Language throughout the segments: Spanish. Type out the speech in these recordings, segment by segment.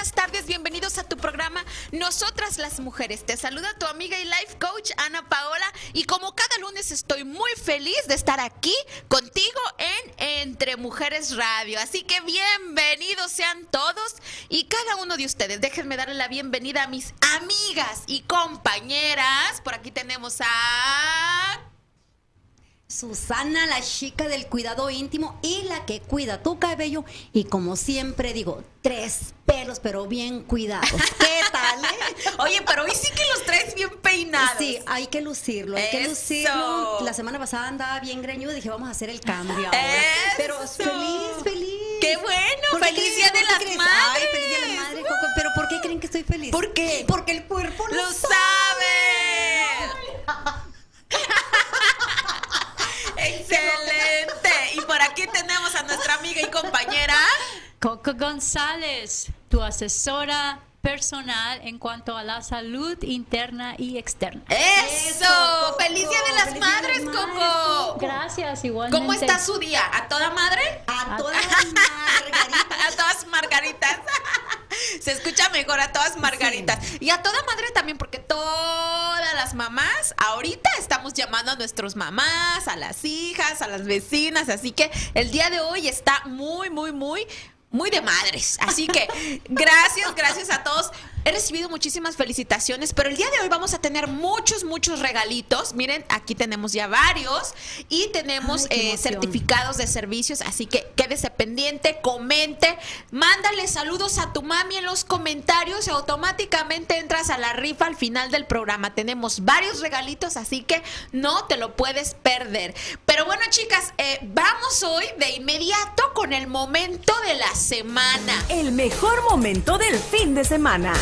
Buenas tardes, bienvenidos a tu programa Nosotras las Mujeres. Te saluda tu amiga y life coach Ana Paola y como cada lunes estoy muy feliz de estar aquí contigo en Entre Mujeres Radio. Así que bienvenidos sean todos y cada uno de ustedes. Déjenme darle la bienvenida a mis amigas y compañeras. Por aquí tenemos a Susana, la chica del cuidado íntimo y la que cuida tu cabello. Y como siempre digo, tres pelos, pero bien cuidados. ¿Qué tal? eh? Oye, pero hoy sí que los traes bien peinados. Sí, hay que lucirlo, hay que lucirlo. La semana pasada andaba bien greñudo, dije, vamos a hacer el cambio ahora. Eso. Pero feliz, feliz. ¡Qué bueno! ¿Por qué ¡Feliz Día de las? Madres! Ay, feliz día de la madre, Coco. Pero ¿por qué creen que estoy feliz? ¿Por qué? Porque el cuerpo lo, ¡Lo sabe. sabe! ¡Excelente! Y por aquí tenemos a nuestra amiga y compañera. Coco González, tu asesora personal en cuanto a la salud interna y externa. ¡Eso! Coco. ¡Feliz Día de las ¡Feliz Día de Madres, Coco! Gracias, igualmente. ¿Cómo está su día? ¿A toda madre? A todas las margaritas. A todas margaritas. Se escucha mejor a todas margaritas. Y a toda madre mamás, ahorita estamos llamando a nuestros mamás, a las hijas, a las vecinas. Así que el día de hoy está muy, muy, muy, muy de madres. Así que gracias, gracias a todos. He recibido muchísimas felicitaciones, pero el día de hoy vamos a tener muchos, muchos regalitos. Miren, aquí tenemos ya varios y tenemos Ay, eh, certificados de servicios, así que quédese pendiente, comente, mándale saludos a tu mami en los comentarios y automáticamente entras a la rifa al final del programa. Tenemos varios regalitos, así que no te lo puedes perder. Pero bueno, chicas, eh, vamos hoy de inmediato con el momento de la semana. El mejor momento del fin de semana.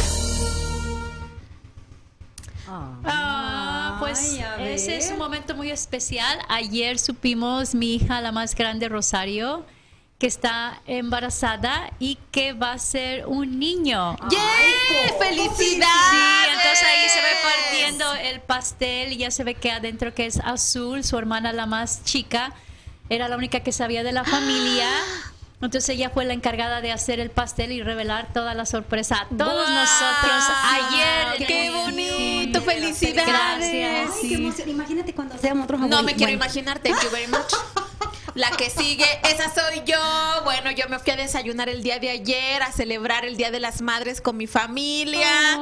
Ah, pues Ay, a ese es un momento muy especial. Ayer supimos mi hija, la más grande, Rosario, que está embarazada y que va a ser un niño. ¡Yeah! Coco, ¡Felicidades! Sí, entonces ahí se ve partiendo el pastel y ya se ve que adentro que es azul, su hermana la más chica era la única que sabía de la familia. Entonces ella fue la encargada de hacer el pastel y revelar toda la sorpresa a todos ¡Guau! nosotros ayer. ¡Qué bonito! ¡Felicidades! Gracias. Ay, qué emoción. Imagínate cuando seamos otros No me quiero Bueno, imaginar, thank you very much. La que sigue, esa soy yo. Bueno, yo me fui a desayunar el día de ayer, a celebrar el Día de las Madres con mi familia.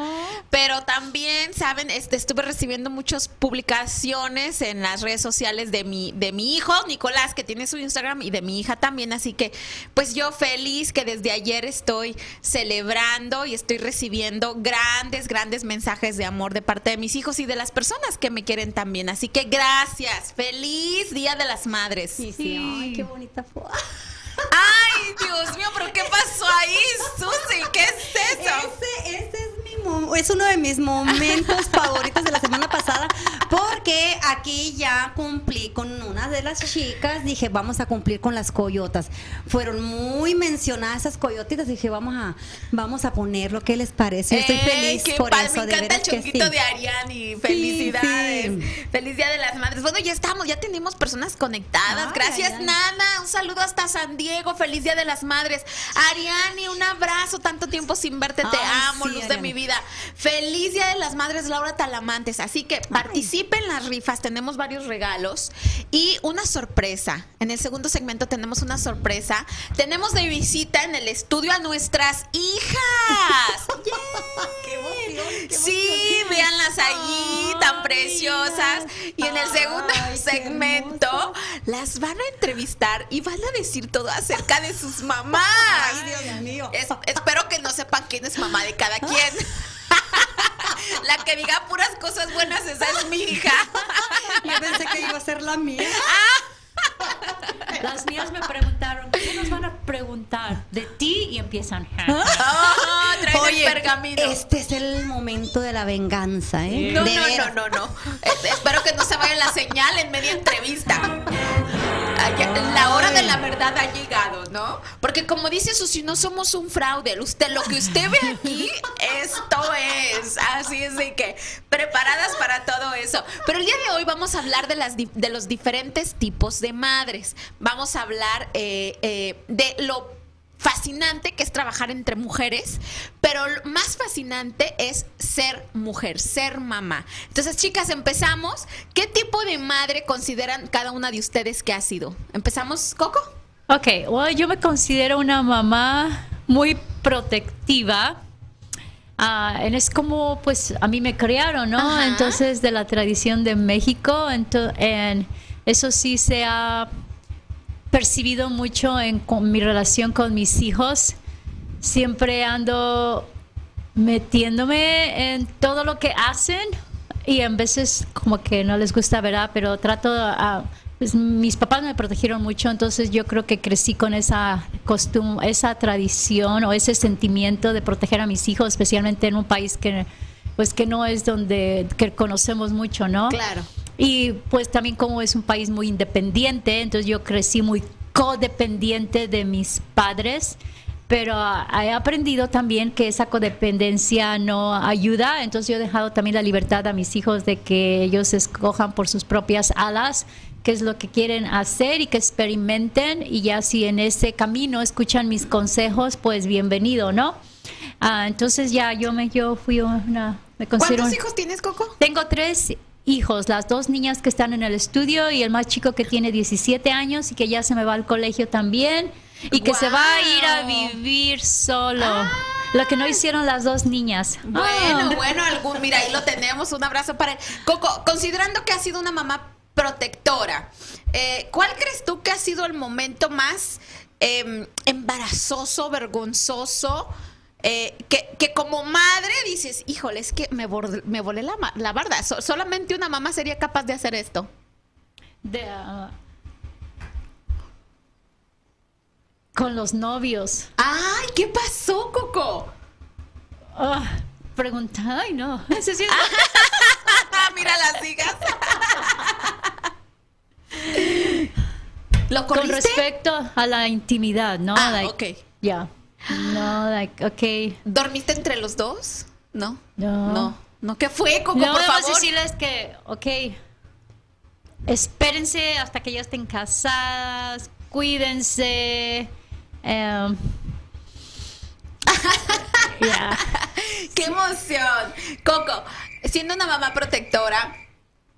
Pero también, ¿saben? Este, estuve recibiendo muchas publicaciones en las redes sociales de mi, de mi hijo, Nicolás, que tiene su Instagram, y de mi hija también. Así que, pues yo feliz que desde ayer estoy celebrando y estoy recibiendo grandes, grandes mensajes de amor de parte de mis hijos y de las personas que me quieren también. Así que gracias. Feliz Día de las Madres. Sí, sí. Ay, qué bonita fue. Ay, Dios mío, pero ¿qué pasó ahí, Susi? ¿Qué es eso? Ese, ese es mi es uno de mis momentos favoritos de la semana pasada porque aquí ya cumplí con una de las chicas, dije vamos a cumplir con las coyotas. Fueron muy mencionadas esas coyotitas, dije vamos a vamos a ponerlo, ¿qué les parece? Yo estoy feliz qué por padre, eso, Me de encanta el que sí. de Ariani. Felicidades. sí. Feliz Día de las Madres. Bueno, ya estamos, ya tenemos personas conectadas. Ay, Gracias. Nana. Un saludo hasta San Diego. Feliz Día de las Madres. Ariani, un abrazo. Tanto tiempo sin verte. Te Ay, amo, luz de mi vida. Feliz Día de las Madres, Laura Talamantes. Así que participen en las rifas. Tenemos varios regalos y una sorpresa. En el segundo segmento tenemos una sorpresa. Tenemos de visita en el estudio a nuestras hijas. Qué emoción, qué Sí, véanlas allí, tan preciosas. Y en el segundo Ay, segmento las van a entrevistar y van a decir todo acerca de sus mamás. Ay, Dios mío. Es- espero que no sepan quién es mamá de cada quien. La que diga puras cosas buenas, esa es mi hija. Yo pensé que iba a ser la mía. Las niñas me preguntaron, ¿qué nos van a preguntar? De ti y empiezan. Ah, traen el Oye, pergamino. este es el momento de la venganza, ¿eh? No, De no, no, no, no. Espero que no se vaya la señal en media entrevista. La hora de la verdad ha llegado, ¿no? Porque como dice Susi, no somos un fraude. Usted, lo que usted ve aquí, esto es. Así es de que preparadas para todo eso. Pero el día de hoy vamos a hablar de, las, de los diferentes tipos de madres. Vamos a hablar eh, eh, de lo fascinante que es trabajar entre mujeres, pero lo más fascinante es ser mujer, ser mamá. Entonces, chicas, empezamos. ¿Qué tipo de madre consideran cada una de ustedes que ha sido? ¿Empezamos, Coco? Ok, well, yo me considero una mamá muy protectiva. Ah, es como, pues, a mí me criaron, ¿no? Ajá. Entonces, de la tradición de México, ento- en- eso sí se ha percibido mucho en con mi relación con mis hijos. Siempre ando metiéndome en todo lo que hacen y en veces como que no les gusta, ¿verdad? Pero trato a... pues, mis papás me protegieron mucho, entonces yo creo que crecí con esa costumbre, esa tradición o ese sentimiento de proteger a mis hijos, especialmente en un país que pues que no es donde que conocemos mucho, ¿no? Claro. Y pues también como es un país muy independiente, entonces yo crecí muy codependiente de mis padres, pero he aprendido también que esa codependencia no ayuda, entonces yo he dejado también la libertad a mis hijos de que ellos escojan por sus propias alas qué es lo que quieren hacer y que experimenten y ya si en ese camino escuchan mis consejos, pues bienvenido, ¿no? Ah, entonces ya yo me yo fui una me considero ¿Cuántos hijos tienes, Coco? tengo tres hijos, las dos niñas que están en el estudio y el más chico que tiene 17 años y que ya se me va al colegio también y que se va a ir a vivir solo. Lo que no hicieron las dos niñas. Bueno, Ah. bueno, algún, mira, ahí lo tenemos, un abrazo para él. Coco, considerando que has sido una mamá protectora, eh, ¿cuál crees tú que ha sido el momento más eh, embarazoso, vergonzoso? Eh, que, que como madre dices, híjole, es que me, bord- me volé la, la barda. So- solamente una mamá sería capaz de hacer esto. De, ah, con los novios. Ay, ¿qué pasó, Coco? Ah, pregunta, ay no. Es- mira las hijas. ¿Lo con respecto a la intimidad, ¿no? Ah, Like, ok. Ya. No, like, ok. ¿Dormiste entre los dos? No. No. No. No, ¿qué fue, Coco? No, por vamos a favor. decirles que, ok, espérense hasta que ya estén casadas, cuídense. em. ¡Qué emoción! Coco, siendo una mamá protectora,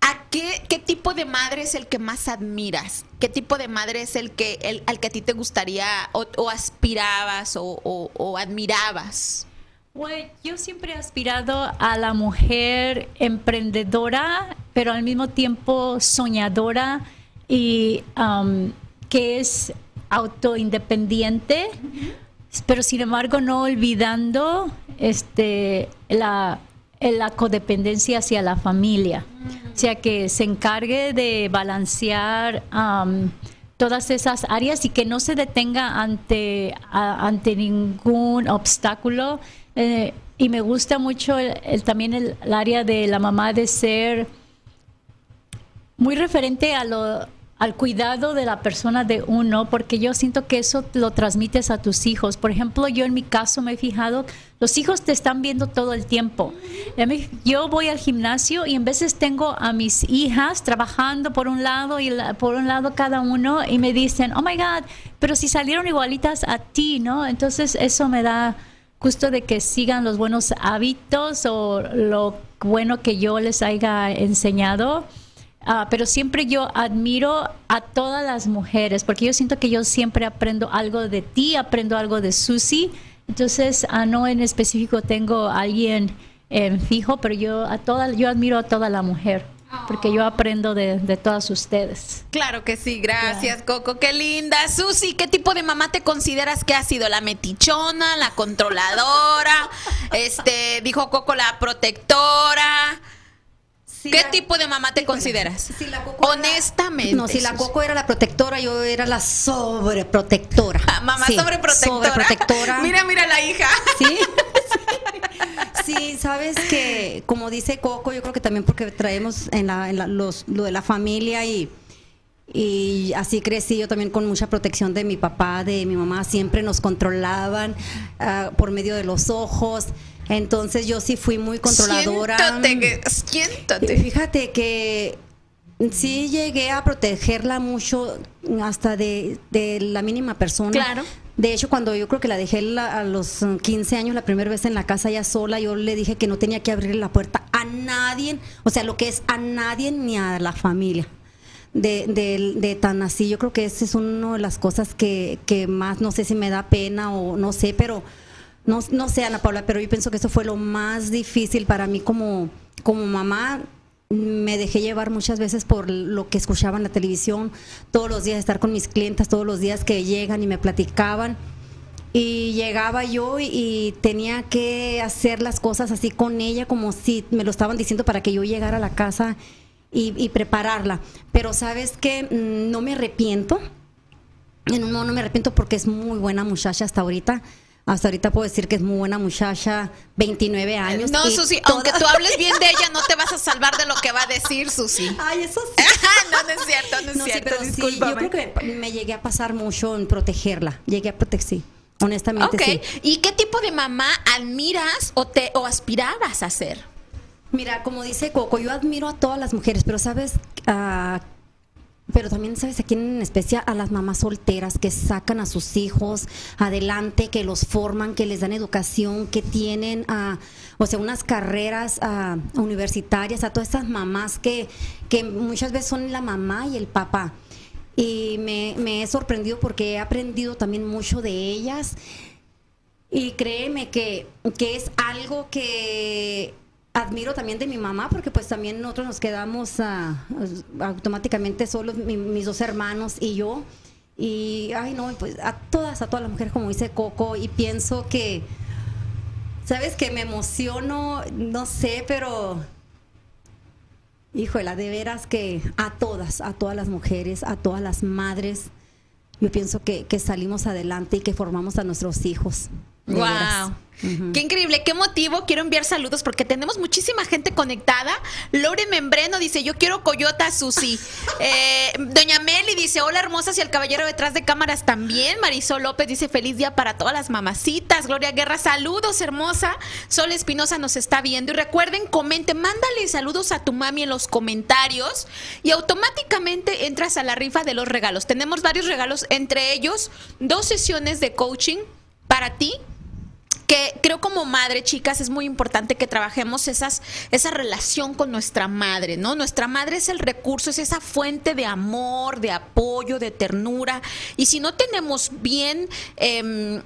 ¿a qué, qué tipo de madre es el que más admiras? ¿Qué tipo de madre es el que el, al que a ti te gustaría o, o aspirabas o, o- o admirabas? Güey, yo siempre he aspirado a la mujer emprendedora, pero al mismo tiempo soñadora y um, que es autoindependiente, pero sin embargo no olvidando este, la, la codependencia hacia la familia. O sea, que se encargue de balancear todas esas áreas y que no se detenga ante, ante ningún obstáculo. Eh, y me gusta mucho también el área de la mamá de ser muy referente a lo, al cuidado de la persona de uno, porque yo siento que eso lo transmites a tus hijos. Por ejemplo, yo en mi caso me he fijado, los hijos te están viendo todo el tiempo. Yo voy al gimnasio y en veces tengo a mis hijas trabajando por un lado y por un lado cada uno y me dicen, oh my God, pero si salieron igualitas a ti, ¿no? Entonces eso me da gusto de que sigan los buenos hábitos o lo bueno que yo les haya enseñado. Ah, pero siempre yo admiro a todas las mujeres, porque yo siento que yo siempre aprendo algo de ti, aprendo algo de Susi. Entonces, ah, no en específico tengo a alguien en fijo, pero yo a toda, yo admiro a toda la mujer, porque yo aprendo de, de todas ustedes. Claro que sí, gracias, Coco, qué linda. Susi, ¿qué tipo de mamá te consideras que ha sido? ¿La metichona, la controladora? Este, dijo Coco, la protectora. ¿Qué la- tipo de mamá te consideras? si la Coco era- Honestamente. No, si la. Coco era la protectora, yo era la sobreprotectora. Ah, Mamá Sí, sobreprotectora. Sobreprotectora. Mira, mira la hija. Sí. Sí, sabes que, como dice Coco, yo creo que también porque traemos en la, en la- los, lo de la familia y, y así crecí yo también con mucha protección de mi papá, de mi mamá, siempre nos controlaban ah, por medio de los ojos. Entonces yo sí fui muy controladora. Siéntate, que- Y siéntate. Fíjate que sí llegué a protegerla mucho hasta de, de la mínima persona. Claro. De hecho, cuando yo creo que la dejé la- a los mm, 15 años la primera vez en la casa ya sola, yo le dije que no tenía que abrirle la puerta a nadie, o sea, lo que es a nadie ni a la familia. De, de- de tan así, yo creo que esa es una de las cosas que, que más, no sé si me da pena o no sé, pero no, no sé, Ana Paula, pero yo pienso que eso fue lo más difícil para mí como, como mamá. Me dejé llevar muchas veces por lo que escuchaba en la televisión, todos los días estar con mis clientas, todos los días que llegan y me platicaban. Y llegaba yo y, tenía que hacer las cosas así con ella, como si me lo estaban diciendo para que yo llegara a la casa y, prepararla. Pero sabes que no me arrepiento. En un no me arrepiento porque es muy buena muchacha hasta ahorita. Hasta ahorita puedo decir que es muy buena muchacha, 29 años. No, Susi, aunque tú hables bien de ella, no te vas a salvar de lo que va a decir, Susi. Ay, eso sí. no, no es cierto, no es No, sí, cierto, pero sí, discúlpame. yo creo que me llegué a pasar mucho en protegerla. Llegué a proteger, sí. Honestamente, Ok, sí. ¿y qué tipo de mamá admiras o te o aspirabas a ser? Mira, como dice Coco, yo admiro a todas las mujeres, pero sabes, Ah, pero también sabes a quién en especial a las mamás solteras que sacan a sus hijos adelante, que los forman, que les dan educación, que tienen, ah, o sea, unas carreras ah, universitarias, a todas estas mamás que, que muchas veces son la mamá y el papá. Y me, me he sorprendido porque he aprendido también mucho de ellas. Y créeme que, que es algo que admiro también de mi mamá, porque pues también nosotros nos quedamos ah, automáticamente solos, mi- mis dos hermanos y yo. Y, ay no, pues a todas, a todas las mujeres, como dice Coco, y pienso que, ¿sabes? Que me emociono, no sé, pero... Híjole, de veras que a todas, a todas las mujeres, a todas las madres, yo pienso que, que salimos adelante y que formamos a nuestros hijos. de veras. Qué increíble, qué motivo. Quiero enviar saludos porque tenemos muchísima gente conectada. Lore Membreno dice: Yo quiero Coyota Susi. Eh, Doña Meli dice: Hola hermosas y el caballero detrás de cámaras también. Marisol López dice: Feliz día para todas las mamacitas. Gloria Guerra, saludos, hermosa. Sol Espinosa nos está viendo. Y recuerden, comenten, mándale saludos a tu mami en los comentarios y automáticamente entras a la rifa de los regalos. Tenemos varios regalos, entre ellos dos sesiones de coaching para ti que creo como madre, chicas, es muy importante que trabajemos esas, esa relación con nuestra madre, ¿no? Nuestra madre es el recurso, es esa fuente de amor, de apoyo, de ternura. Y si no tenemos bien... eh,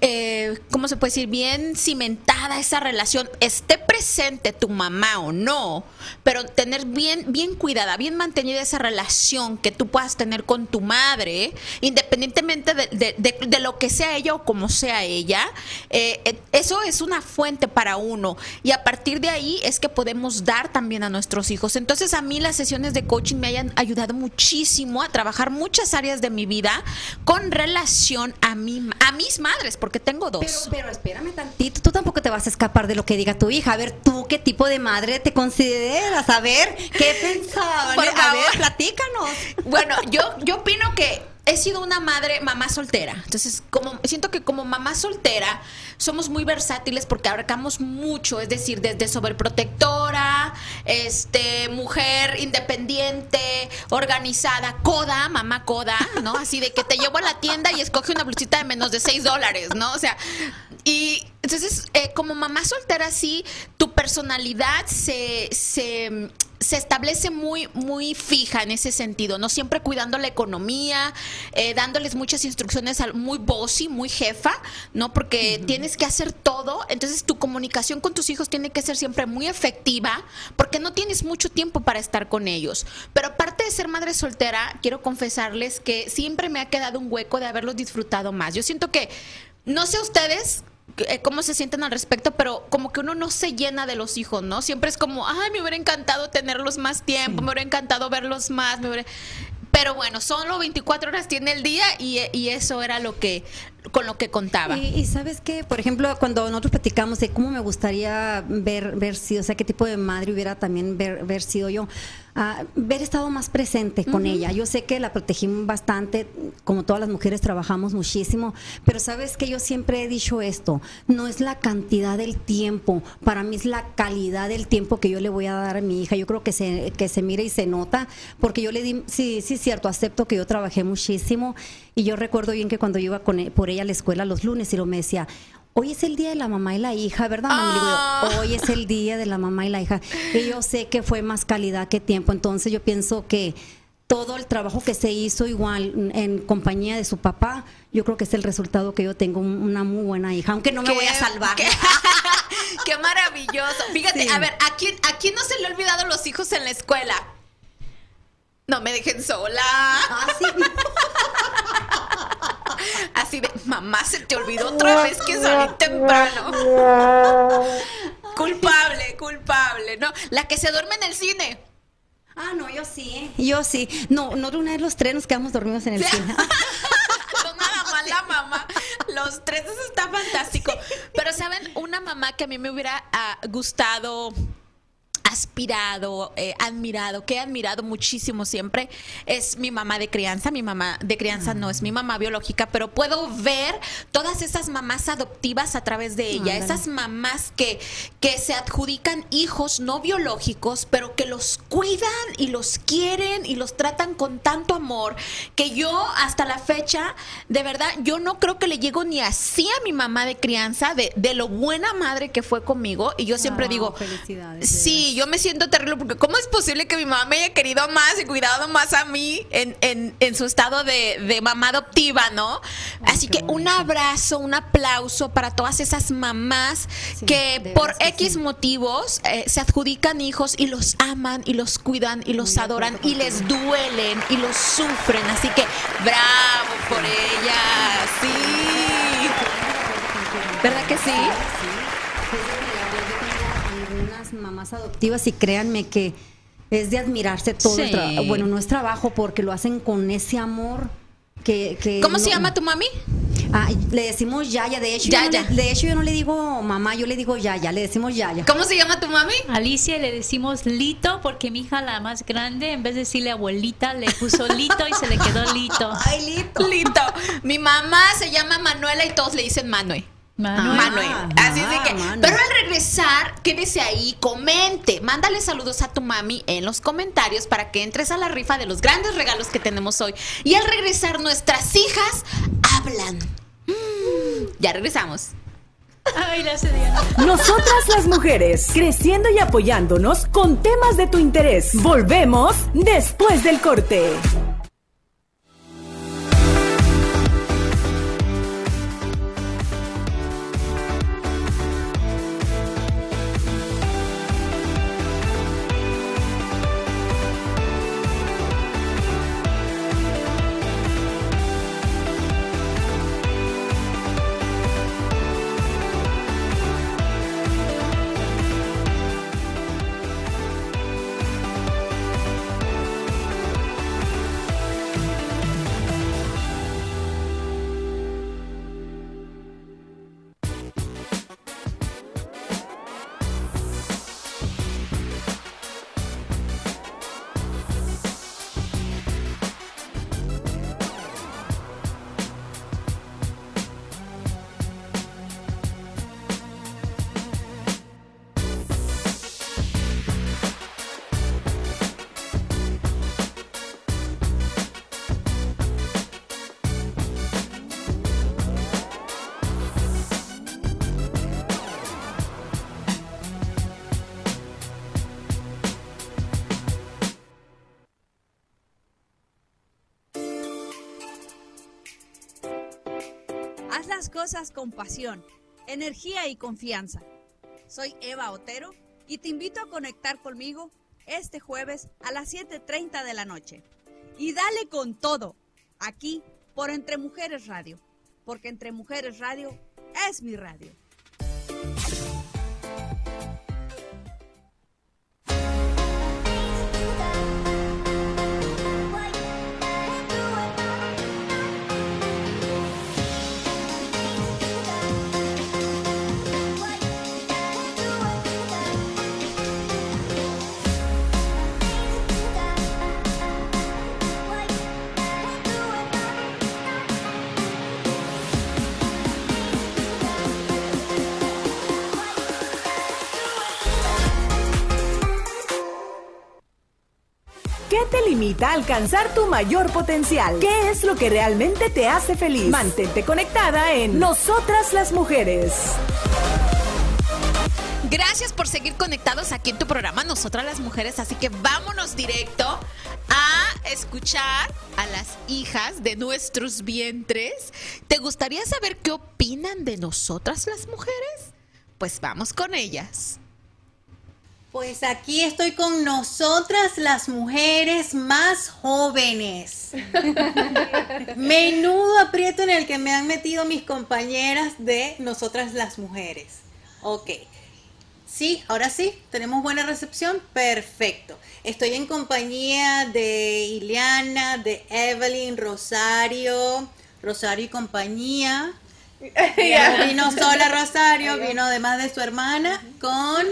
eh, ¿cómo se puede decir? Bien cimentada esa relación, esté presente tu mamá o no, pero tener bien, bien cuidada, bien mantenida esa relación que tú puedas tener con tu madre, independientemente de, de- lo que sea ella o como sea ella, eh, eh, eso es una fuente para uno y a partir de ahí es que podemos dar también a nuestros hijos. Entonces a mí las sesiones de coaching me hayan ayudado muchísimo a trabajar muchas áreas de mi vida con relación a, mi, a mis madres, porque tengo dos. Pero, pero espérame tantito, tú tampoco te vas a escapar de lo que diga tu hija. A ver, tú qué tipo de madre te consideras, a ver, ¿qué pensaban? Por a ver, platícanos. Bueno, yo, yo opino que he sido una madre, mamá soltera. Entonces, como siento que como mamá soltera somos muy versátiles porque abarcamos mucho, es decir, desde sobreprotectora, este, mujer independiente, organizada, coda, mamá coda, ¿no? Así de que te llevo a la tienda y escoge una blusita de menos de 6 dólares, ¿no? O sea, y entonces, eh, como mamá soltera, sí, tu personalidad se, se, se establece muy, muy fija en ese sentido, ¿no? Siempre cuidando la economía, eh, dándoles muchas instrucciones, al- muy bossy, muy jefa, ¿no? Porque tienes que hacer todo, entonces tu comunicación con tus hijos tiene que ser siempre muy efectiva, porque no tienes mucho tiempo para estar con ellos. Pero aparte de ser madre soltera, quiero confesarles que siempre me ha quedado un hueco de haberlos disfrutado más. Yo siento que, no sé ustedes, eh, cómo se sienten al respecto, pero como que uno no se llena de los hijos, ¿no? Siempre es como, ay, me hubiera encantado tenerlos más tiempo, me hubiera encantado verlos más, me hubiera... Pero bueno, solo 24 horas tiene el día y, y eso era lo que con lo que contaba. Y, y sabes que, por ejemplo, cuando nosotros platicamos de cómo me gustaría ver, ver sido, o sea, qué tipo de madre hubiera también ver, ver sido yo, ah, ver estado más presente con ella. Yo sé que la protegí bastante, como todas las mujeres trabajamos muchísimo, pero sabes que yo siempre he dicho esto, no es la cantidad del tiempo, para mí es la calidad del tiempo que yo le voy a dar a mi hija. Yo creo que se, que se mire y se nota, porque yo le di, sí, sí, cierto, acepto que yo trabajé muchísimo y yo recuerdo bien que cuando yo iba con, e- por ella a la escuela los lunes y lo me decía, hoy es el día de la mamá y la hija, ¿verdad? mami?" Le digo yo, Ah. hoy es el día de la mamá y la hija. Y yo sé que fue más calidad que tiempo, entonces yo pienso que todo el trabajo que se hizo igual en compañía de su papá, yo creo que es el resultado que yo tengo un- una muy buena hija, aunque no me Qué- voy a salvar. Qué, qué maravilloso. Fíjate, Sí. a ver, ¿a quién, ¿a quién no se le ha olvidado los hijos en la escuela? No me dejen sola. Ah, sí. Así de, mamá, se te olvidó otra vez que salí temprano. Culpable, culpable, ¿no? La que se duerme en el cine. Ah, no, yo sí. ¿eh? Yo sí. No, no de una vez los tres nos quedamos dormidos en el cine. No nada más la mamá. Los tres, eso está fantástico. Pero, ¿saben? Una mamá que a mí me hubiera ah, gustado aspirado, eh, admirado, que he admirado muchísimo siempre, es mi mamá de crianza. Mi mamá de crianza no es mi mamá biológica, pero puedo ver todas esas mamás adoptivas a través de ella, esas mamás que, que se adjudican hijos no biológicos, pero que los cuidan y los quieren y los tratan con tanto amor, que yo hasta la fecha, de verdad, yo no creo que le llego ni así a mi mamá de crianza, de, de lo buena madre que fue conmigo, y yo siempre Ah, digo, sí, yo me siento terrible porque ¿cómo es posible que mi mamá me haya querido más y cuidado más a mí en, en- en su estado de, de mamá adoptiva, ¿no? Así que un abrazo, un aplauso para todas esas mamás Sí, que por X sí. motivos eh, se adjudican hijos y los aman y los cuidan y los Muy adoran y les duelen y los sufren. Así que bravo por ellas, sí. ¿Verdad que sí? Mamás adoptivas y créanme que es de admirarse todo el trabajo. Bueno, no es trabajo porque lo hacen con ese amor que... que ¿Cómo se llama tu mami? Ah, le decimos Yaya, de hecho, Yaya. Yo no le, de hecho yo no le digo mamá, yo le digo Yaya, le decimos Yaya. ¿Cómo se llama tu mami? Alicia le decimos Lito porque mi hija la más grande, en vez de decirle abuelita, le puso Lito y se le quedó Lito. Ay, Lito. Lito. Mi mamá se llama Manuela y todos le dicen Manue. Manuel. Manuel. Así es de ah, que. Manu. Pero al regresar, quédese ahí, comente. Mándale saludos a tu mami en los comentarios para que entres a la rifa de los grandes regalos que tenemos hoy. Y al regresar, nuestras hijas hablan. Mm, ya regresamos. Ay, la. Nosotras las mujeres, creciendo y apoyándonos con temas de tu interés. Volvemos después del corte. Con pasión, energía y confianza. Soy Eva Otero y te invito a conectar conmigo este jueves a las 7.30 de la noche. Y dale con todo, aquí por Entre Mujeres Radio, porque Entre Mujeres Radio es mi radio. ¿Qué te limita a alcanzar tu mayor potencial? ¿Qué es lo que realmente te hace feliz? Mantente conectada en Nosotras las Mujeres. Gracias por seguir conectados aquí en tu programa Nosotras las Mujeres, así que vámonos directo a escuchar a las hijas de nuestros vientres. ¿Te gustaría saber qué opinan de nosotras las mujeres? Pues vamos con ellas. Pues aquí estoy con nosotras las mujeres más jóvenes. Menudo aprieto en el que me han metido mis compañeras de nosotras las mujeres. Ok. Sí, ahora sí, tenemos buena recepción. Perfecto. Estoy en compañía de Ileana, de Evelyn, Rosario, Rosario y compañía. Vino sola Rosario, vino además de su hermana con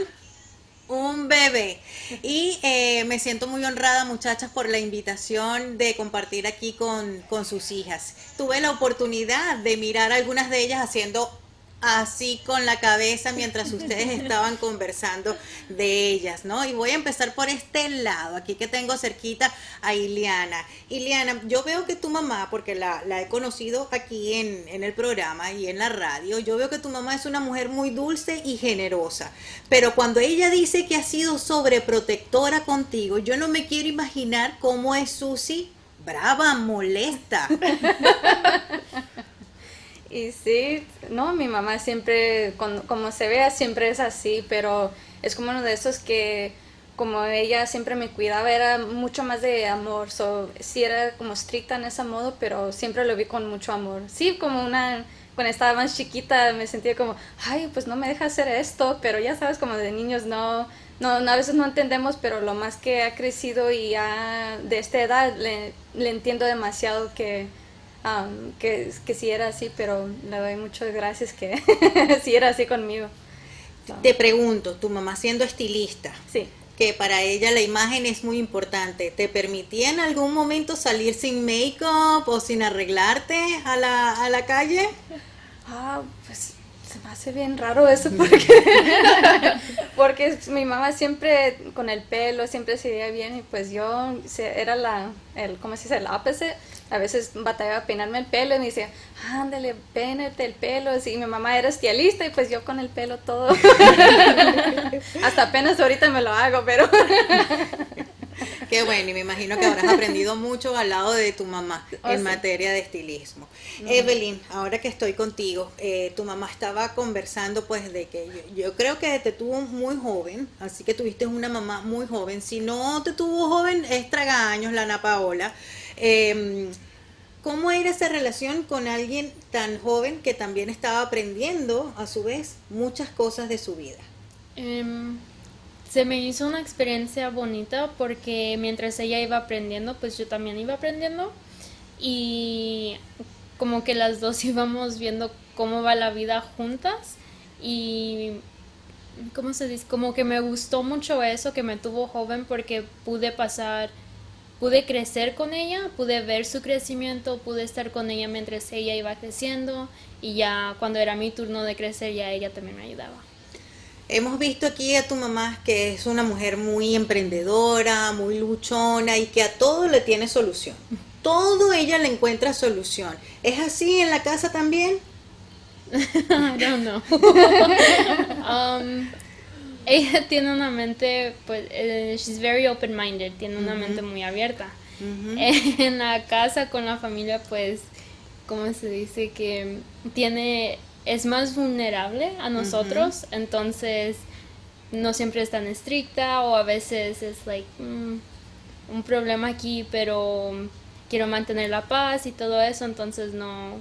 un bebé. Y eh, me siento muy honrada, muchachas, por la invitación de compartir aquí con, con sus hijas. Tuve la oportunidad de mirar a algunas de ellas haciendo así con la cabeza mientras ustedes estaban conversando de ellas, ¿no? Y voy a empezar por este lado, aquí que tengo cerquita a Iliana. Iliana, yo veo que tu mamá, porque la, he conocido aquí en, en el programa y en la radio, yo veo que tu mamá es una mujer muy dulce y generosa, pero cuando ella dice que ha sido sobreprotectora contigo, yo no me quiero imaginar cómo es Susi brava, molesta. Y sí, no, mi mamá siempre, cuando- como se vea, siempre es así, pero es como uno de esos que, como ella siempre me cuidaba, era mucho más de amor, so, sí era como estricta en ese modo, pero siempre lo vi con mucho amor. Sí, como una, cuando estaba más chiquita me sentía como, ay, pues no me deja hacer esto, pero ya sabes, como de niños no, no, no, a veces no entendemos, pero lo más que ha crecido y ya de esta edad le entiendo demasiado que um, que, que sí era así, pero le doy muchas gracias que sí era así conmigo. Te pregunto, tu mamá siendo estilista, Sí. que para ella la imagen es muy importante, ¿te permitía en algún momento salir sin make-up o sin arreglarte a la, a la calle? Ah, pues se me hace bien raro eso porque, porque mi mamá siempre con el pelo siempre se veía bien y pues yo era la, el, ¿cómo se dice? El opposite. A veces batallaba a peinarme el pelo y me decía, ándale, peínate el pelo. Y mi mamá era estilista y pues yo con el pelo todo. Hasta apenas ahorita me lo hago, pero Qué bueno, y me imagino que habrás aprendido mucho al lado de tu mamá Oh, en sí. materia de estilismo. Evelyn, ahora que estoy contigo, eh, tu mamá estaba conversando pues de que yo, yo creo que te tuvo muy joven, así que tuviste una mamá muy joven. Si no te tuvo joven, es tragaños la Ana Paola. Eh, ¿Cómo era esa relación con alguien tan joven que también estaba aprendiendo a su vez muchas cosas de su vida? Em, se me hizo una experiencia bonita porque mientras ella iba aprendiendo, pues yo también iba aprendiendo y como que las dos íbamos viendo cómo va la vida juntas y ¿cómo se dice? Como que me gustó mucho eso que me tuvo joven porque pude pasar, pude crecer con ella, pude ver su crecimiento, pude estar con ella mientras ella iba creciendo y ya cuando era mi turno de crecer ya ella también me ayudaba. Hemos visto aquí a tu mamá que es una mujer muy emprendedora, muy luchona y que a todo le tiene solución. Todo ella le encuentra solución. ¿Es así en la casa también? I don't know. um, ella tiene una mente, pues, eh, she's very open-minded, tiene una mente muy abierta. En la casa con la familia, pues, ¿cómo se dice? Que tiene, es más vulnerable a nosotros, entonces no siempre es tan estricta o a veces es like mm, un problema aquí, pero quiero mantener la paz y todo eso, entonces no,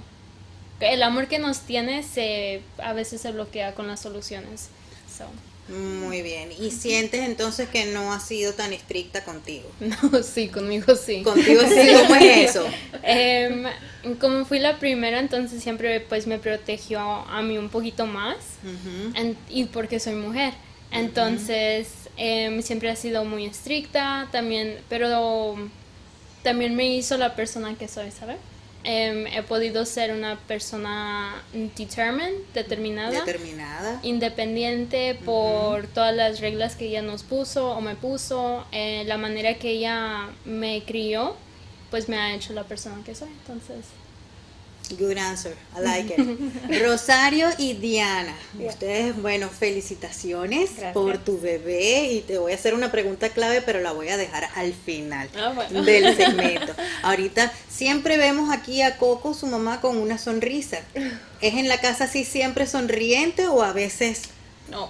el amor que nos tiene se a veces se bloquea con las soluciones. So, Muy bien. ¿Y sientes entonces que no ha sido tan estricta contigo? no, sí, conmigo sí. Contigo sí, ¿cómo es eso? Em, como fui la primera, entonces siempre pues me protegió a mí un poquito más y porque soy mujer. Entonces em, siempre ha sido muy estricta también, pero también me hizo la persona que soy, ¿sabes? Em, he podido ser una persona determined, determinada Determinada. independiente por todas las reglas que ella nos puso o me puso, eh, la manera que ella me crió, pues me ha hecho la persona que soy. Entonces, Good answer. I like it. Rosario y Diana, ustedes, bueno, felicitaciones Gracias. por tu bebé y te voy a hacer una pregunta clave, pero la voy a dejar al final Ah, bueno. del segmento. Ahorita siempre vemos aquí a Coco, su mamá, con una sonrisa. ¿Es en la casa así siempre sonriente o a veces No,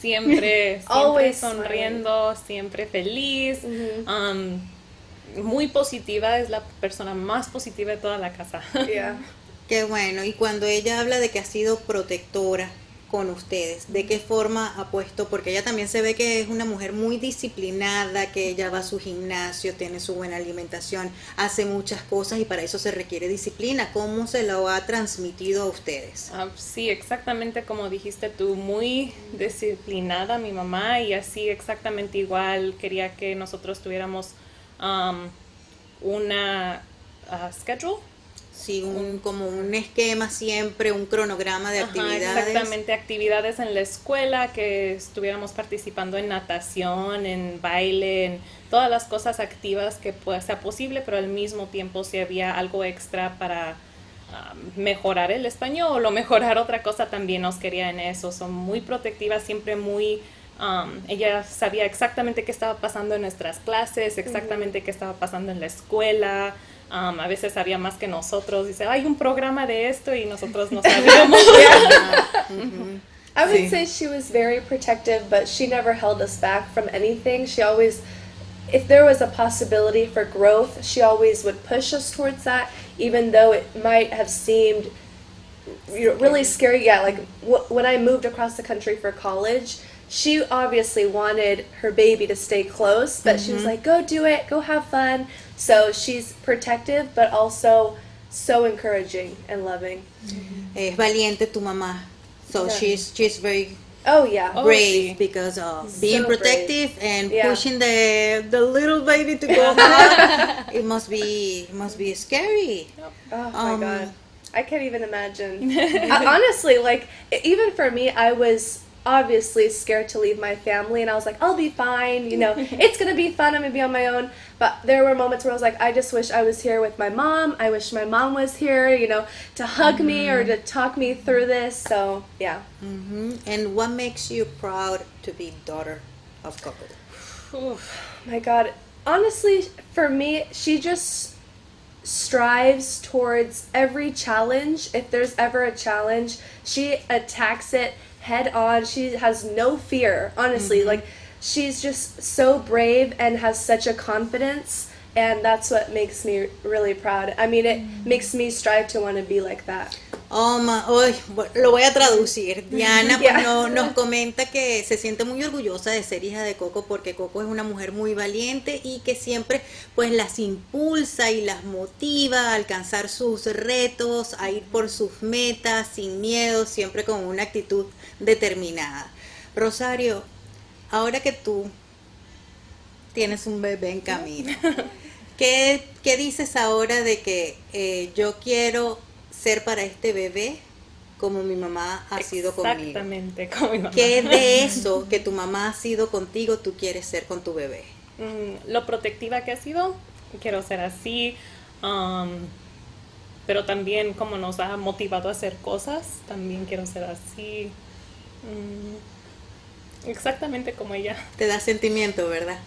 siempre, siempre Always sonriendo, siempre feliz, um, muy positiva, es la persona más positiva de toda la casa. Yeah. Qué bueno. Y cuando ella habla de que ha sido protectora con ustedes, ¿de qué forma ha puesto? Porque ella también se ve que es una mujer muy disciplinada, que ella va a su gimnasio, tiene su buena alimentación, hace muchas cosas y para eso se requiere disciplina. ¿Cómo se lo ha transmitido a ustedes? Ah, sí, exactamente como dijiste tú, muy disciplinada mi mamá y así exactamente igual quería que nosotros tuviéramos um, una ah, schedule. Sí, un, como un esquema siempre, un cronograma de Ajá, actividades. exactamente, actividades en la escuela, que estuviéramos participando en natación, en baile, en todas las cosas activas que pueda sea posible, pero al mismo tiempo si había algo extra para ah, mejorar el español o mejorar otra cosa también nos quería en eso. Son muy protectivas, siempre muy... um, ella sabía exactamente qué estaba pasando en nuestras clases, exactamente qué estaba pasando en la escuela. Um, a veces sabía más que nosotros. Dice, hay un programa de esto y nosotros no sabíamos. I would say she was very protective, but she never held us back from anything. She always, if there was a possibility for growth, she always would push us towards that, even though it might have seemed you know, really scary. Yeah, like wh- when I moved across the country for college, she obviously wanted her baby to stay close, but she was mm-hmm. like, go do it, go have fun. So she's protective, but also so encouraging and loving. Es valiente tu mamá. So Yeah. she's she's very Oh, yeah. Oh, brave because of being So brave. protective and Yeah. pushing the the little baby to go out. it must be it must be scary. Oh my Um, god. I can't even imagine. I- honestly, like even for me, I was obviously scared to leave my family and I was like, I'll be fine, you know. it's going to be fun. I'm to be on my own. But there were moments where I was like, I just wish I was here with my mom. I wish my mom was here, you know, to hug me or to talk me through this. So, yeah. Mhm. And what makes you proud to be daughter of Coco? my god honestly for me she just strives towards every challenge if there's ever a challenge she attacks it head on she has no fear honestly. Like she's just so brave and has such a confidence and that's what makes me really proud. I mean it makes me strive to want to be like that. Oh, ma- bu- lo voy a traducir. Diana pues, Yeah. no- nos comenta que se siente muy orgullosa de ser hija de Coco porque Coco es una mujer muy valiente y que siempre pues las impulsa y las motiva a alcanzar sus retos, a ir por sus metas sin miedo, siempre con una actitud determinada. Rosario, ahora que tú tienes un bebé en camino, ¿qué, qué dices ahora de que eh, yo quiero ser para este bebé como mi mamá ha sido conmigo? Exactamente, como mi mamá. ¿Qué de eso que tu mamá ha sido contigo tú quieres ser con tu bebé? Mm, lo protectiva que ha sido, quiero ser así, um, pero también como nos ha motivado a hacer cosas, también quiero ser así, Mm, exactamente como ella. Te da sentimiento, ¿verdad?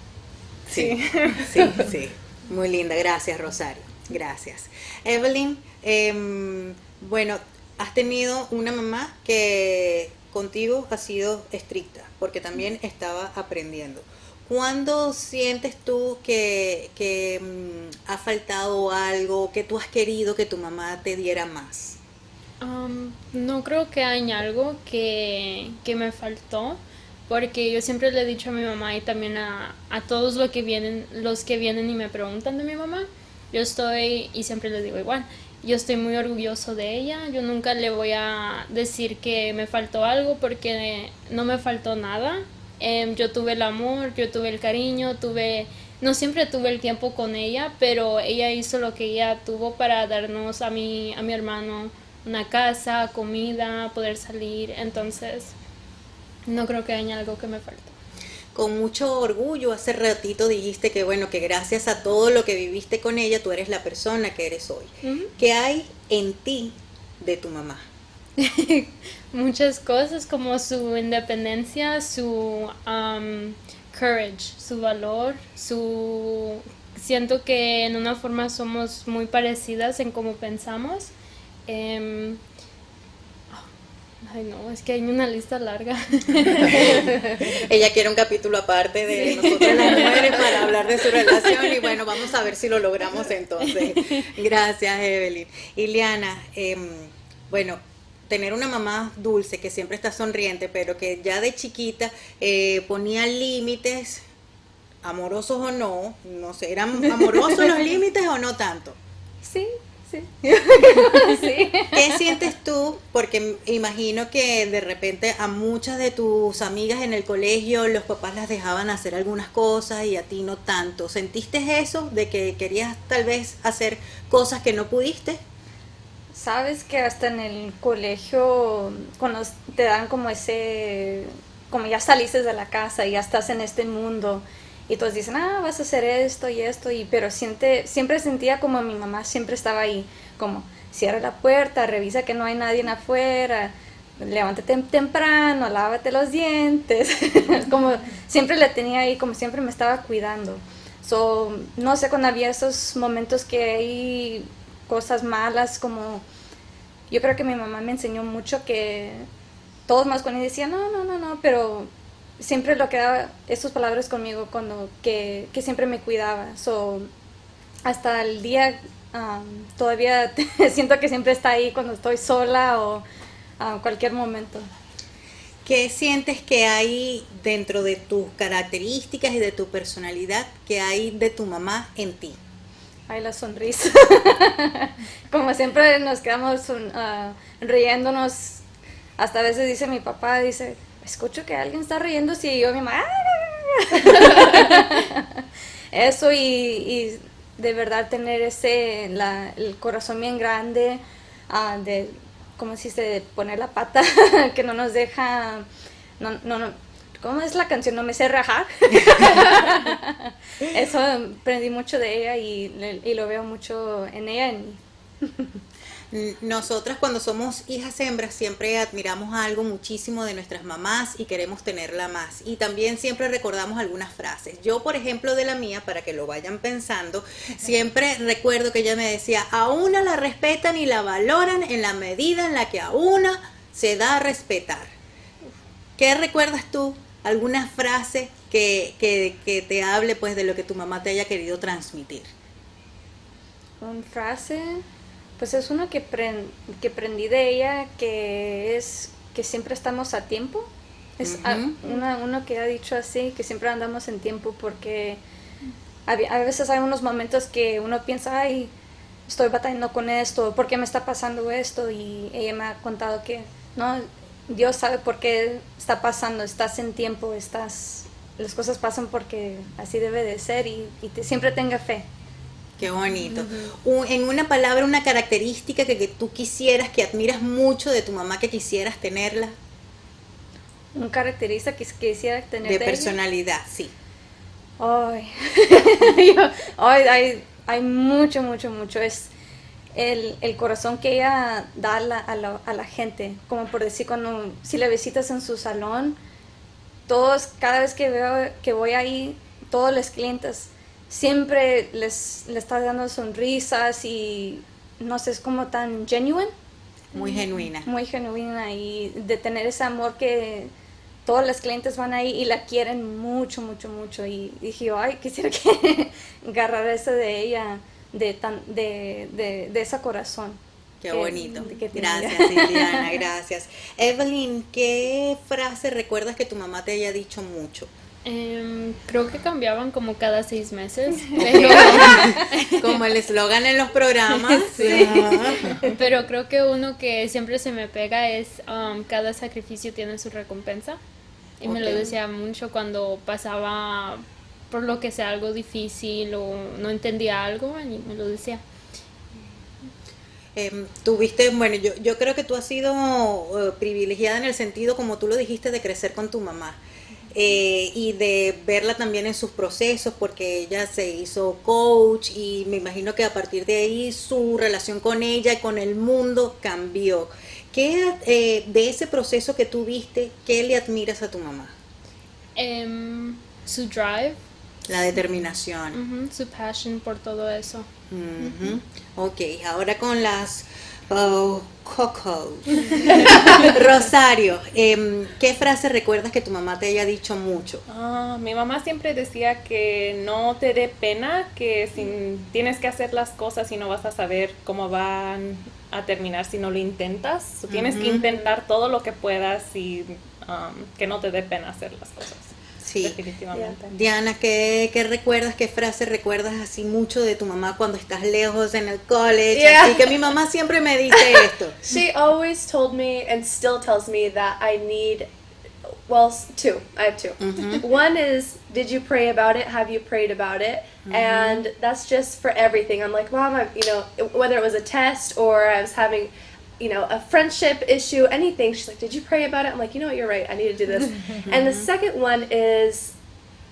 Sí. Sí, sí. Muy linda. Gracias, Rosario. Gracias. Evelyn, em, bueno, has tenido una mamá que contigo ha sido estricta, porque también estaba aprendiendo. ¿Cuándo sientes tú que, que mm, ha faltado algo, que tú has querido que tu mamá te diera más? Um, no creo que haya algo que, que me faltó, porque yo siempre le he dicho a mi mamá y también a, a todos los que vienen, los que vienen y me preguntan de mi mamá, yo estoy, y siempre les digo igual, yo estoy muy orgulloso de ella, yo nunca le voy a decir que me faltó algo porque no me faltó nada. Em, yo tuve el amor, yo tuve el cariño, tuve, no siempre tuve el tiempo con ella, pero ella hizo lo que ella tuvo para darnos a mi, a mi hermano una casa, comida, poder salir, entonces no creo que haya algo que me falte con mucho orgullo. Hace ratito dijiste que bueno, que gracias a todo lo que viviste con ella, tú eres la persona que eres hoy. ¿Qué hay en ti de tu mamá? Muchas cosas como su independencia, su um, courage, su valor, su siento que en una forma somos muy parecidas en cómo pensamos. Em, Ay, no, es que hay una lista larga. Ella quiere un capítulo aparte de nosotros las mujeres para hablar de su relación y bueno, vamos a ver si lo logramos entonces. Gracias, Evelyn. Iliana, em, bueno, tener una mamá dulce que siempre está sonriente, pero que ya de chiquita eh, ponía límites, amorosos o no, no sé, ¿eran amorosos los límites o no tanto? Sí, ¿Qué sientes tú? Porque imagino que de repente a muchas de tus amigas en el colegio los papás las dejaban hacer algunas cosas y a ti no tanto. ¿Sentiste eso de que querías tal vez hacer cosas que no pudiste? Sabes que hasta en el colegio cuando te dan como ese como ya saliste de la casa y ya estás en este mundo y todos dicen, ah, vas a hacer esto y esto, y, pero siente, siempre sentía como mi mamá siempre estaba ahí, como cierra la puerta, revisa que no hay nadie afuera, levántate temprano, lávate los dientes, como siempre le tenía ahí, como siempre me estaba cuidando. So, no sé, cuando había esos momentos que hay cosas malas, como yo creo que mi mamá me enseñó mucho que todos más cuando decían, no, no, no, no, pero siempre lo quedaba esas palabras conmigo cuando que, que siempre me cuidaba. So, hasta el día um, todavía siento que siempre está ahí cuando estoy sola o a cualquier momento. ¿Qué sientes que hay dentro de tus características y de tu personalidad que hay de tu mamá en ti? Hay la sonrisa. Como siempre nos quedamos uh, riéndonos. Hasta a veces dice mi papá, dice, escucho que alguien está riendo y yo mi mamá, eso y, de verdad tener ese, el corazón bien grande, uh, de, ¿cómo se de poner la pata, que no nos deja, no, no, no, ¿cómo es la canción? No me sé rajar. eso aprendí mucho de ella y, y lo veo mucho en ella, en. Nosotras cuando somos hijas hembras siempre admiramos algo muchísimo de nuestras mamás y queremos tenerla más. Y también siempre recordamos algunas frases. Yo, por ejemplo, de la mía, para que lo vayan pensando, siempre recuerdo que ella me decía, a una la respetan y la valoran en la medida en la que a una se da a respetar. ¿Qué recuerdas tú? ¿Alguna frase que, que, que te hable pues de lo que tu mamá te haya querido transmitir? Una frase pues es uno que, que aprendí de ella, que es que siempre estamos a tiempo. Es uno que ha dicho así, que siempre andamos en tiempo porque a, veces hay unos momentos que uno piensa, ay, estoy batallando con esto, ¿por qué me está pasando esto? Y ella me ha contado que, no, Dios sabe por qué está pasando, estás en tiempo, estás, las cosas pasan porque así debe de ser y, siempre tenga fe. Qué bonito. en una palabra, una característica que, tú quisieras, que admiras mucho de tu mamá, que quisieras tenerla. Un característica que quisiera tener de, personalidad, sí. Ay, hay, hay mucho, mucho, mucho. Es el, el corazón que ella da a la, a, la, gente. Como por decir, cuando si la visitas en su salón, todos, cada vez que veo que voy ahí, todos los clientes siempre les, les está dando sonrisas y no sé, es como tan genuine. Muy genuina. Muy genuina y de tener ese amor que todos los clientes van ahí y la quieren mucho, mucho, mucho. Y dije, ay, quisiera que agarrar eso de ella, de, tan, de, de, de ese corazón. Qué que- bonito. que. Gracias, Liliana, gracias. Evelyn, ¿qué frase recuerdas que tu mamá te haya dicho mucho? Em, creo que cambiaban como cada seis meses, pero, Como el eslogan en los programas. pero creo que uno que siempre se me pega es um, cada sacrificio tiene su recompensa. Y me lo decía mucho cuando pasaba por lo que sea algo difícil o no entendía algo y me lo decía. Em, tuviste, bueno, yo, yo creo que tú has sido eh, privilegiada en el sentido, como tú lo dijiste, de crecer con tu mamá. Eh, y de verla también en sus procesos, porque ella se hizo coach y me imagino que a partir de ahí su relación con ella y con el mundo cambió. ¿Qué eh, de ese proceso que tú viste, qué le admiras a tu mamá? Em, su drive, La determinación. su passion por todo eso. Ujú. Ok, ahora con las oh, Coco. Rosario, em, ¿qué frase recuerdas que tu mamá te haya dicho mucho? Ah, mi mamá siempre decía que no te dé pena, que si tienes que hacer las cosas y no vas a saber cómo van a terminar si no lo intentas. Tienes que intentar todo lo que puedas y um, que no te dé pena hacer las cosas. Sí. Definitivamente. Diana, ¿qué, qué recuerdas, qué frase recuerdas así mucho de tu mamá cuando estás lejos en el college? Yeah. Así que mi mamá siempre me dice esto. She always told me and still tells me that I need, well, two. I have 2 Mhm. One is, did you pray about it? Have you prayed about it? Mhm. And that's just for everything. I'm like, Mom, I'm, you know, whether it was a test or I was having, you know, a friendship issue, anything. She's like, did you pray about it? I'm like, you know what, you're right. I need to do this. and the second one is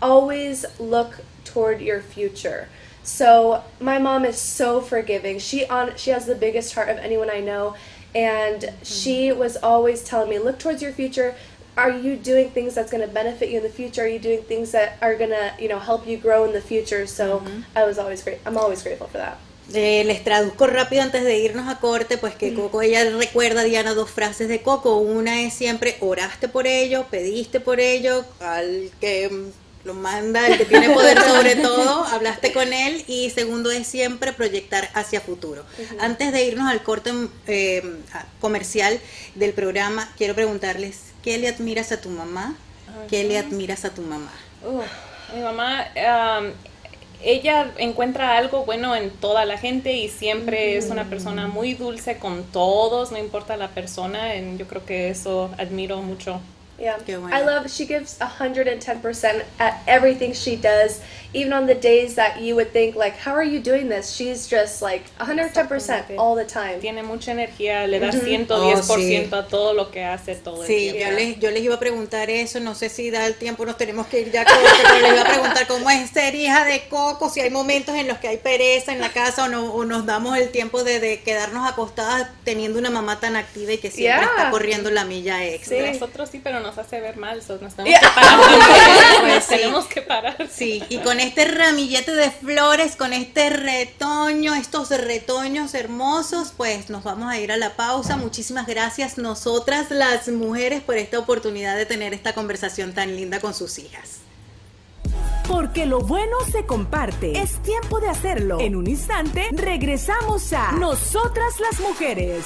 always look toward your future. So my mom is so forgiving. She on she has the biggest heart of anyone I know, and she mm-hmm. was always telling me, look towards your future. Are you doing things that's going to benefit you in the future? Are you doing things that are going to, you know, help you grow in the future? So mm-hmm. I was always great. I'm always grateful for that. Eh, les traduzco rápido antes de irnos a corte, pues que Coco, ella recuerda, Diana, dos frases de Coco. Una es siempre, oraste por ello, pediste por ello, al que mm, lo manda, el que tiene poder sobre todo, hablaste con él. Y segundo es siempre proyectar hacia futuro. Antes de irnos al corte eh, a- comercial del programa, quiero preguntarles, ¿qué le admiras a tu mamá? ¿Qué le admiras a tu mamá? Mi mamá, um, ella encuentra algo bueno en toda la gente y siempre es una persona muy dulce con todos, no importa la persona, yo creo que eso admiro mucho. Yeah. I love she gives 110% at everything she does, even on the days that you would think like how are you doing this? She's just like 110% all the time. Tiene mucha energía, le da Ujú. 110% Oh, a todo lo que hace todo el Sí, tiempo. yo les, yo les iba a preguntar eso, no sé si da el tiempo, nos tenemos que ir ya corte, pero les iba a preguntar cómo es ser hija de Coco, si hay momentos en los que hay pereza en la casa o, no, o nos damos el tiempo de, de quedarnos acostadas teniendo una mamá tan activa y que siempre Yeah. está corriendo la milla extra. Nosotros sí, pero nos hace ver mal, so nos tenemos que parar. Pues sí. tenemos que parar. Sí, y con este ramillete de flores, con este retoño, estos retoños hermosos, pues nos vamos a ir a la pausa. Muchísimas gracias nosotras las mujeres por esta oportunidad de tener esta conversación tan linda con sus hijas. Porque lo bueno se comparte. Es tiempo de hacerlo. En un instante regresamos a Nosotras las Mujeres.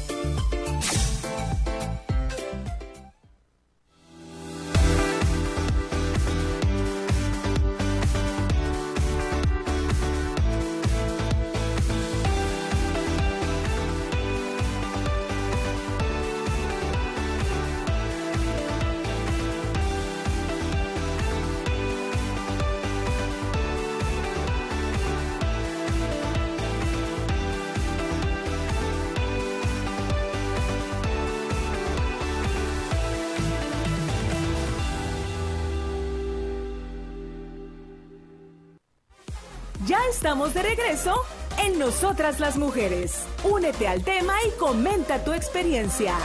De regreso en Nosotras las Mujeres. Únete al tema y comenta tu experiencia.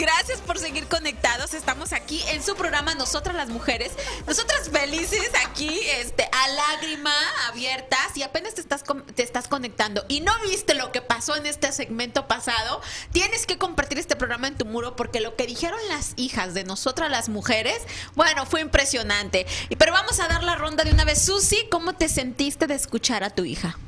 Gracias por seguir conectados. Estamos aquí en su programa Nosotras las Mujeres. Nosotras felices aquí, este, a lágrima abiertas y apenas te estás, te estás conectando y no viste lo que pasó en este segmento pasado, tienes que compartir este programa en tu muro porque lo que dijeron las hijas de Nosotras las Mujeres, bueno, fue impresionante. Pero vamos a dar la ronda de una vez. Susi, ¿cómo te sentiste de escuchar a tu hija?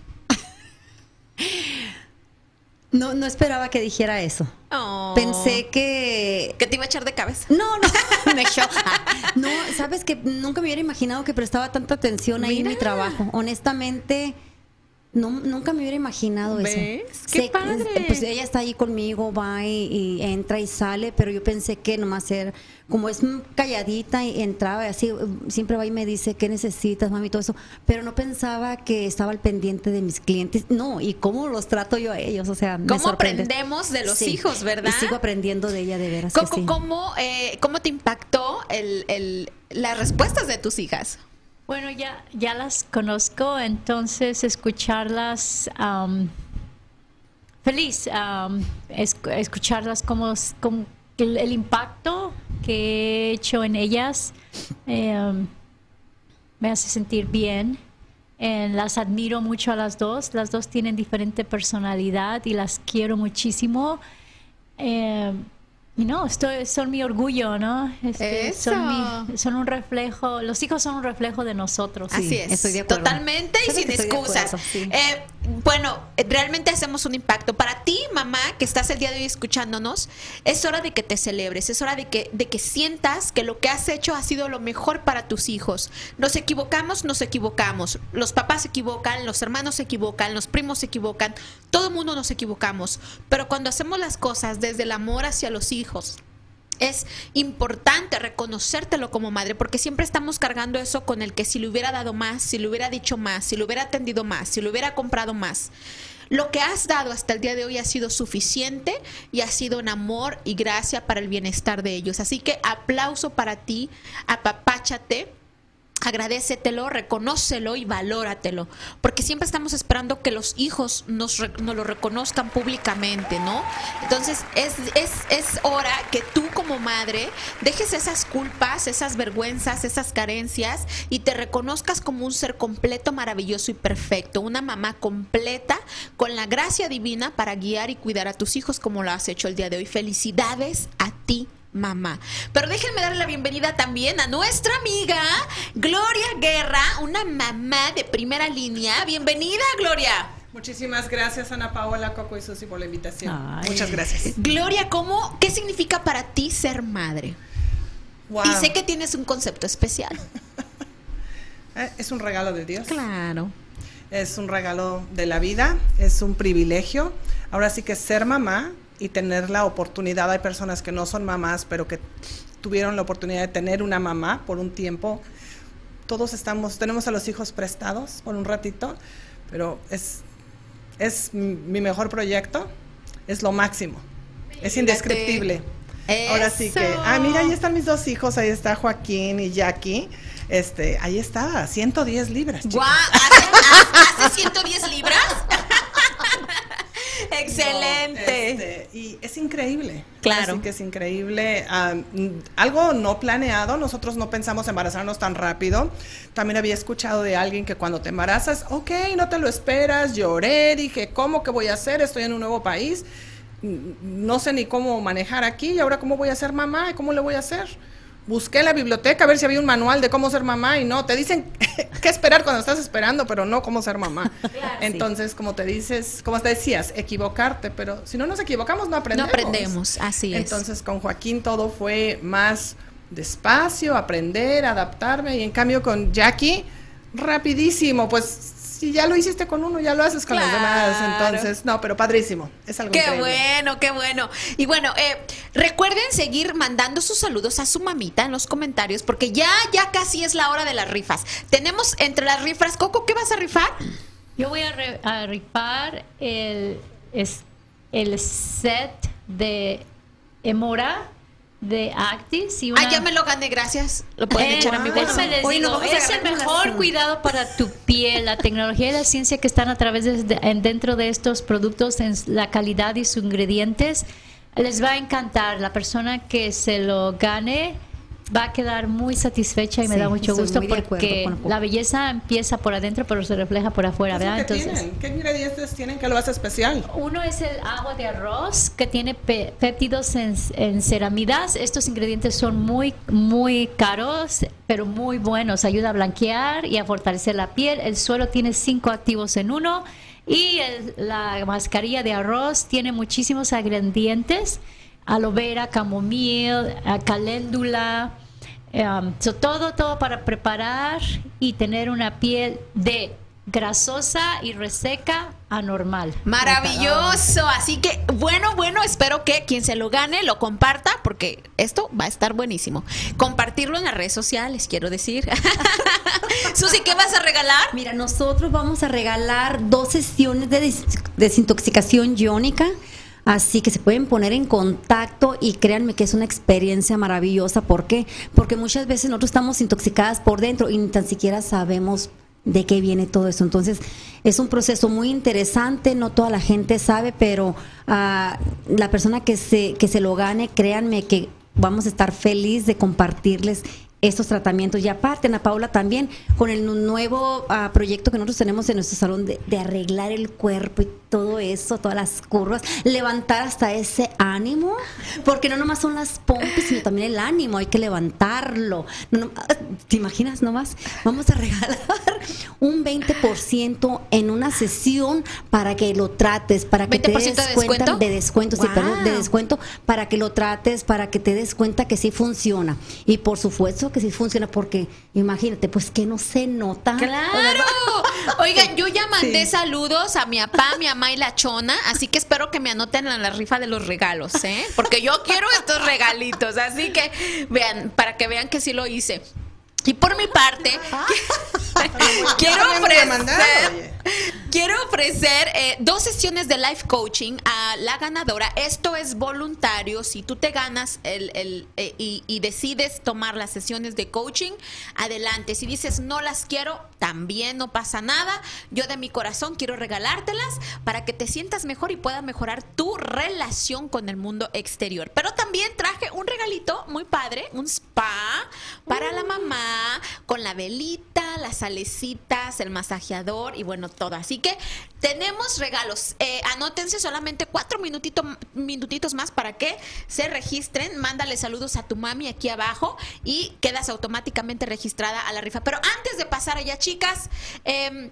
No, no esperaba que dijera eso. Oh. Pensé que... Que te iba a echar de cabeza. No, no, me No, sabes que nunca me hubiera imaginado que prestaba tanta atención ahí en mi trabajo. Honestamente, no, nunca me hubiera imaginado eso. ¡Qué padre! Pues ella está ahí conmigo, va y, y entra y sale, pero yo pensé que nomás era, como es calladita y entraba y así, siempre va y me dice, ¿qué necesitas, mami? Todo eso. Pero no pensaba que estaba al pendiente de mis clientes. No, y cómo los trato yo a ellos, o sea, me ¿Cómo sorprende. aprendemos de los Sí, hijos, verdad? Y sigo aprendiendo de ella de veras. que ¿Cómo, sí. cómo, eh, cómo te impactó el, el- las respuestas de tus hijas? Bueno, ya, ya las conozco, entonces escucharlas am, feliz, es- escucharlas como, como el, impacto que he hecho en ellas em, me hace sentir bien. Las admiro mucho a las dos, las dos tienen diferente personalidad y las quiero muchísimo. Y no, estoy, son mi orgullo, ¿no? Este, son, mi- son un reflejo, los hijos son un reflejo de nosotros. Así es. estoy de acuerdo. Totalmente y sin excusas. acuerdo, sí. Eh, bueno, realmente hacemos un impacto. Para ti, mamá, que estás el día de hoy escuchándonos, es hora de que te celebres, es hora de que, de que sientas que lo que has hecho ha sido lo mejor para tus hijos. Nos equivocamos, nos equivocamos. Los papás se equivocan, los hermanos se equivocan, los primos se equivocan, todo el mundo nos equivocamos. Pero cuando hacemos las cosas desde el amor hacia los hijos, es importante reconocértelo como madre, porque siempre estamos cargando eso con el que si le hubiera dado más, si le hubiera dicho más, si le hubiera atendido más, si le hubiera comprado más. Lo que has dado hasta el día de hoy ha sido suficiente y ha sido en amor y gracia para el bienestar de ellos. Así que aplauso para ti, apapáchate. Agradecetelo, reconócelo y valóratelo. Porque siempre estamos esperando que los hijos nos, lo reconozcan públicamente, ¿no? Entonces es, es, es hora que tú como madre dejes esas culpas, esas vergüenzas, esas carencias y te reconozcas como un ser completo, maravilloso y perfecto. Una mamá completa con la gracia divina para guiar y cuidar a tus hijos como lo has hecho el día de hoy. Felicidades a ti mamá. Pero déjenme darle la bienvenida también a nuestra amiga Gloria Guerra, una mamá de primera línea. Bienvenida, Gloria. Muchísimas gracias Ana Paola, Coco y Susi por la invitación. Ay. Muchas gracias. Gloria, ¿cómo, ¿qué significa para ti ser madre? Wow. Y sé que tienes un concepto especial. Eh, Es un regalo de Dios. Claro. Es un regalo de la vida, es un privilegio. Ahora sí que ser mamá y tener la oportunidad, hay personas que no son mamás, pero que tuvieron la oportunidad de tener una mamá por un tiempo. Todos estamos, tenemos a los hijos prestados por un ratito, pero es, es mi mejor proyecto, es lo máximo, es indescriptible. Ahora sí que, Eso. ah, mira, ahí están mis dos hijos, ahí está Joaquín y Jackie. Este, ahí está, 110 libras. chicos. Guau, ¿hace, hace 110 libras? Excelente. Este, y es increíble. Claro. Así que es increíble. Algo no planeado. Nosotros no pensamos embarazarnos tan rápido. También había escuchado de alguien que cuando te embarazas, ok, no te lo esperas. Lloré, dije, ¿cómo que voy a hacer? Estoy en un nuevo país. Mm, No sé ni cómo manejar aquí. Y ahora, ¿cómo voy a ser mamá? ¿Cómo le voy a hacer? Busqué en la biblioteca a ver si había un manual de cómo ser mamá y no, te dicen qué esperar cuando estás esperando, pero no cómo ser mamá. Entonces, como te dices, como te decías, equivocarte, pero si no nos equivocamos no aprendemos. No aprendemos, así es. Entonces, con Joaquín todo fue más despacio, aprender, adaptarme y en cambio con Jackie rapidísimo, pues si ya lo hiciste con uno, ya lo haces con los demás. Claro. Entonces, no, pero padrísimo. Es algo Qué increíble. bueno, qué bueno. Y bueno, eh, recuerden seguir mandando sus saludos a su mamita en los comentarios porque ya, ya casi es la hora de las rifas. Tenemos entre las rifas, Coco, ¿qué vas a rifar? Yo voy a, re- a rifar el, es- el set de Emora de Actis. Y una, Ah, ya me lo gané, gracias. Lo pueden Eh, echar a mi bolsa. Hoy digo, es el mejor cuidado para tu piel, la tecnología y la ciencia que están a través de, de- en- dentro de estos productos, en la calidad y sus ingredientes, les va a encantar. La persona que se lo gane va a quedar muy satisfecha y me Sí, da mucho gusto porque la belleza empieza por adentro pero se refleja por afuera, ¿Qué es lo ¿verdad? Entonces, tienen? ¿Qué ingredientes tienen que lo hace especial? uno es el agua de arroz que tiene pe- péptidos en, en ceramidas. Estos ingredientes son muy, muy caros, pero muy buenos. Ayuda a blanquear y a fortalecer la piel. El suelo tiene cinco activos en uno. Y el- la mascarilla de arroz tiene muchísimos ingredientes. Aloe vera, camomil, eh, caléndula. Um, so, todo, todo para preparar y tener una piel de grasosa y reseca a normal. Maravilloso. Así que, bueno, bueno, espero que quien se lo gane lo comparta porque esto va a estar buenísimo. Compartirlo en las redes sociales, quiero decir. Susi, ¿qué vas a regalar? Mira, nosotros vamos a regalar dos sesiones de des- desintoxicación iónica. Así que se pueden poner en contacto y créanme que es una experiencia maravillosa. ¿Por qué? Porque muchas veces nosotros estamos intoxicadas por dentro y ni tan siquiera sabemos de qué viene todo eso. Entonces, es un proceso muy interesante, no toda la gente sabe, pero ah, la persona que se, que se lo gane, créanme que vamos a estar feliz de compartirles estos tratamientos. Y aparte, Ana Paula, también con el nu- nuevo ah, proyecto que nosotros tenemos en nuestro salón de, de arreglar el cuerpo y todo eso, todas las curvas, levantar hasta ese ánimo, porque no nomás son las pompis, sino también el ánimo, hay que levantarlo. No, no- ¿Te imaginas nomás? Vamos a regalar un 20% en una sesión para que lo trates, para que te 20% des de cuenta descuento? de descuento, sí, perdón, de Wow. descuento para que lo trates, para que te des cuenta que sí funciona. Y por supuesto que sí funciona porque imagínate, pues que no se nota. ¡Claro! Oigan, yo ya mandé saludos a mi papá, mi mamá y la chona, así que espero que me anoten en la rifa de los regalos, ¿eh? Porque yo quiero estos regalitos, así que vean, para que vean que sí lo hice. Y por mi parte, quiero también voy a mandar, ofrecer, quiero ofrecer eh, dos sesiones de life coaching a la ganadora. Esto es voluntario. Si tú te ganas el, el, eh, y, y decides tomar las sesiones de coaching, adelante. Si dices no las quiero, también no pasa nada. Yo de mi corazón quiero regalártelas para que te sientas mejor y pueda mejorar tu relación con el mundo exterior. Pero también traje un regalito muy padre, un spa para la mamá con la velita, las salecitas, el masajeador y bueno, todo. Así que tenemos regalos. Eh, anótense solamente cuatro minutito- minutitos más para que se registren. Mándale saludos a tu mami aquí abajo y quedas automáticamente registrada a la rifa. Pero antes de pasar allá, chicas, Mm,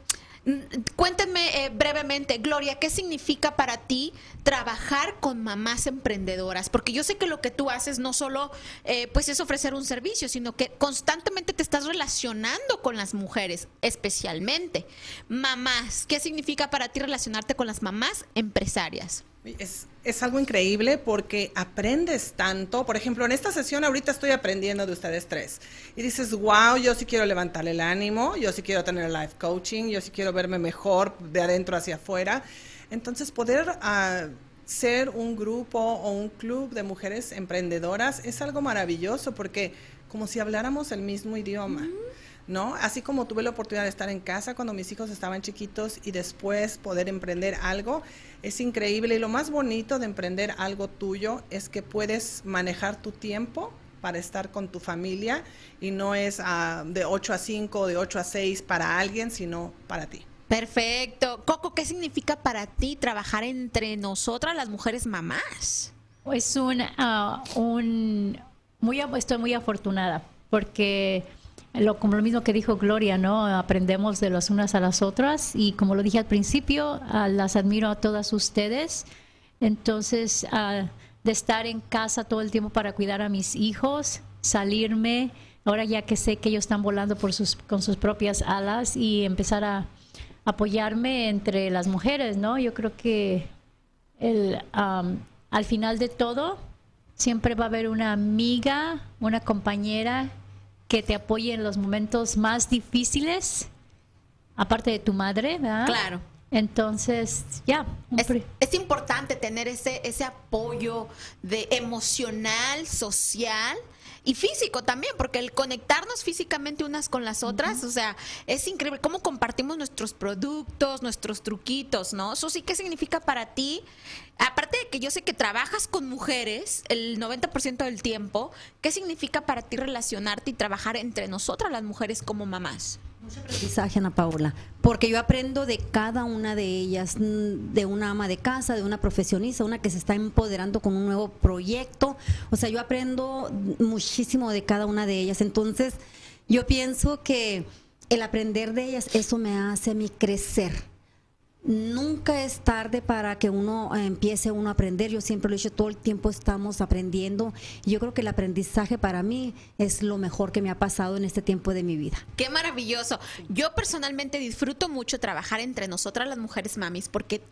Cuéntenme eh, brevemente, Gloria, ¿qué significa para ti trabajar con mamás emprendedoras? Porque yo sé que lo que tú haces no solo eh, pues es ofrecer un servicio, sino que constantemente te estás relacionando con las mujeres, especialmente mamás. ¿Qué significa para ti relacionarte con las mamás empresarias? Es, es algo increíble porque aprendes tanto. Por ejemplo, en esta sesión ahorita estoy aprendiendo de ustedes tres. Y dices, wow, yo sí quiero levantar el ánimo, yo sí quiero tener life coaching, yo sí quiero verme mejor de adentro hacia afuera. Entonces, poder ah, ser un grupo o un club de mujeres emprendedoras es algo maravilloso porque como si habláramos el mismo idioma. ¿No? Así como tuve la oportunidad de estar en casa cuando mis hijos estaban chiquitos y después poder emprender algo, es increíble. Y lo más bonito de emprender algo tuyo es que puedes manejar tu tiempo para estar con tu familia y no es ah, de 8 a 5 o de 8 a 6 para alguien, sino para ti. Perfecto. Coco, ¿qué significa para ti trabajar entre nosotras las mujeres mamás? Es un, ah, un muy, estoy muy afortunada porque lo, como lo mismo que dijo Gloria, ¿no? Aprendemos de las unas a las otras y como lo dije al principio, ah, las admiro a todas ustedes. Entonces, ah, de estar en casa todo el tiempo para cuidar a mis hijos, salirme, ahora ya que sé que ellos están volando por sus, con sus propias alas y empezar a apoyarme entre las mujeres, ¿no? Yo creo que el, al final de todo siempre va a haber una amiga, una compañera que te apoye en los momentos más difíciles, aparte de tu madre, ¿verdad? Claro. Entonces, ya. es, importante tener ese, ese apoyo de emocional, social y físico también, porque el conectarnos físicamente unas con las otras, o sea, es increíble cómo compartimos nuestros productos, nuestros truquitos, ¿no? Eso sí, ¿qué significa para ti? Aparte de que yo sé que trabajas con mujeres el 90% del tiempo, ¿qué significa para ti relacionarte y trabajar entre nosotras las mujeres como mamás? Mucho aprendizaje, Ana Paula, porque yo aprendo de cada una de ellas, mm, de una ama de casa, de una profesionista, una que se está empoderando con un nuevo proyecto. O sea, yo aprendo muchísimo de cada una de ellas. Entonces, yo pienso que el aprender de ellas, eso me hace a mí crecer Nunca es tarde para que uno eh, empiece uno a aprender. Yo siempre lo he dicho, todo el tiempo estamos aprendiendo. Yo creo que el aprendizaje para mí es lo mejor que me ha pasado en este tiempo de mi vida. Qué maravilloso. Yo personalmente disfruto mucho trabajar entre nosotras las mujeres mamis porque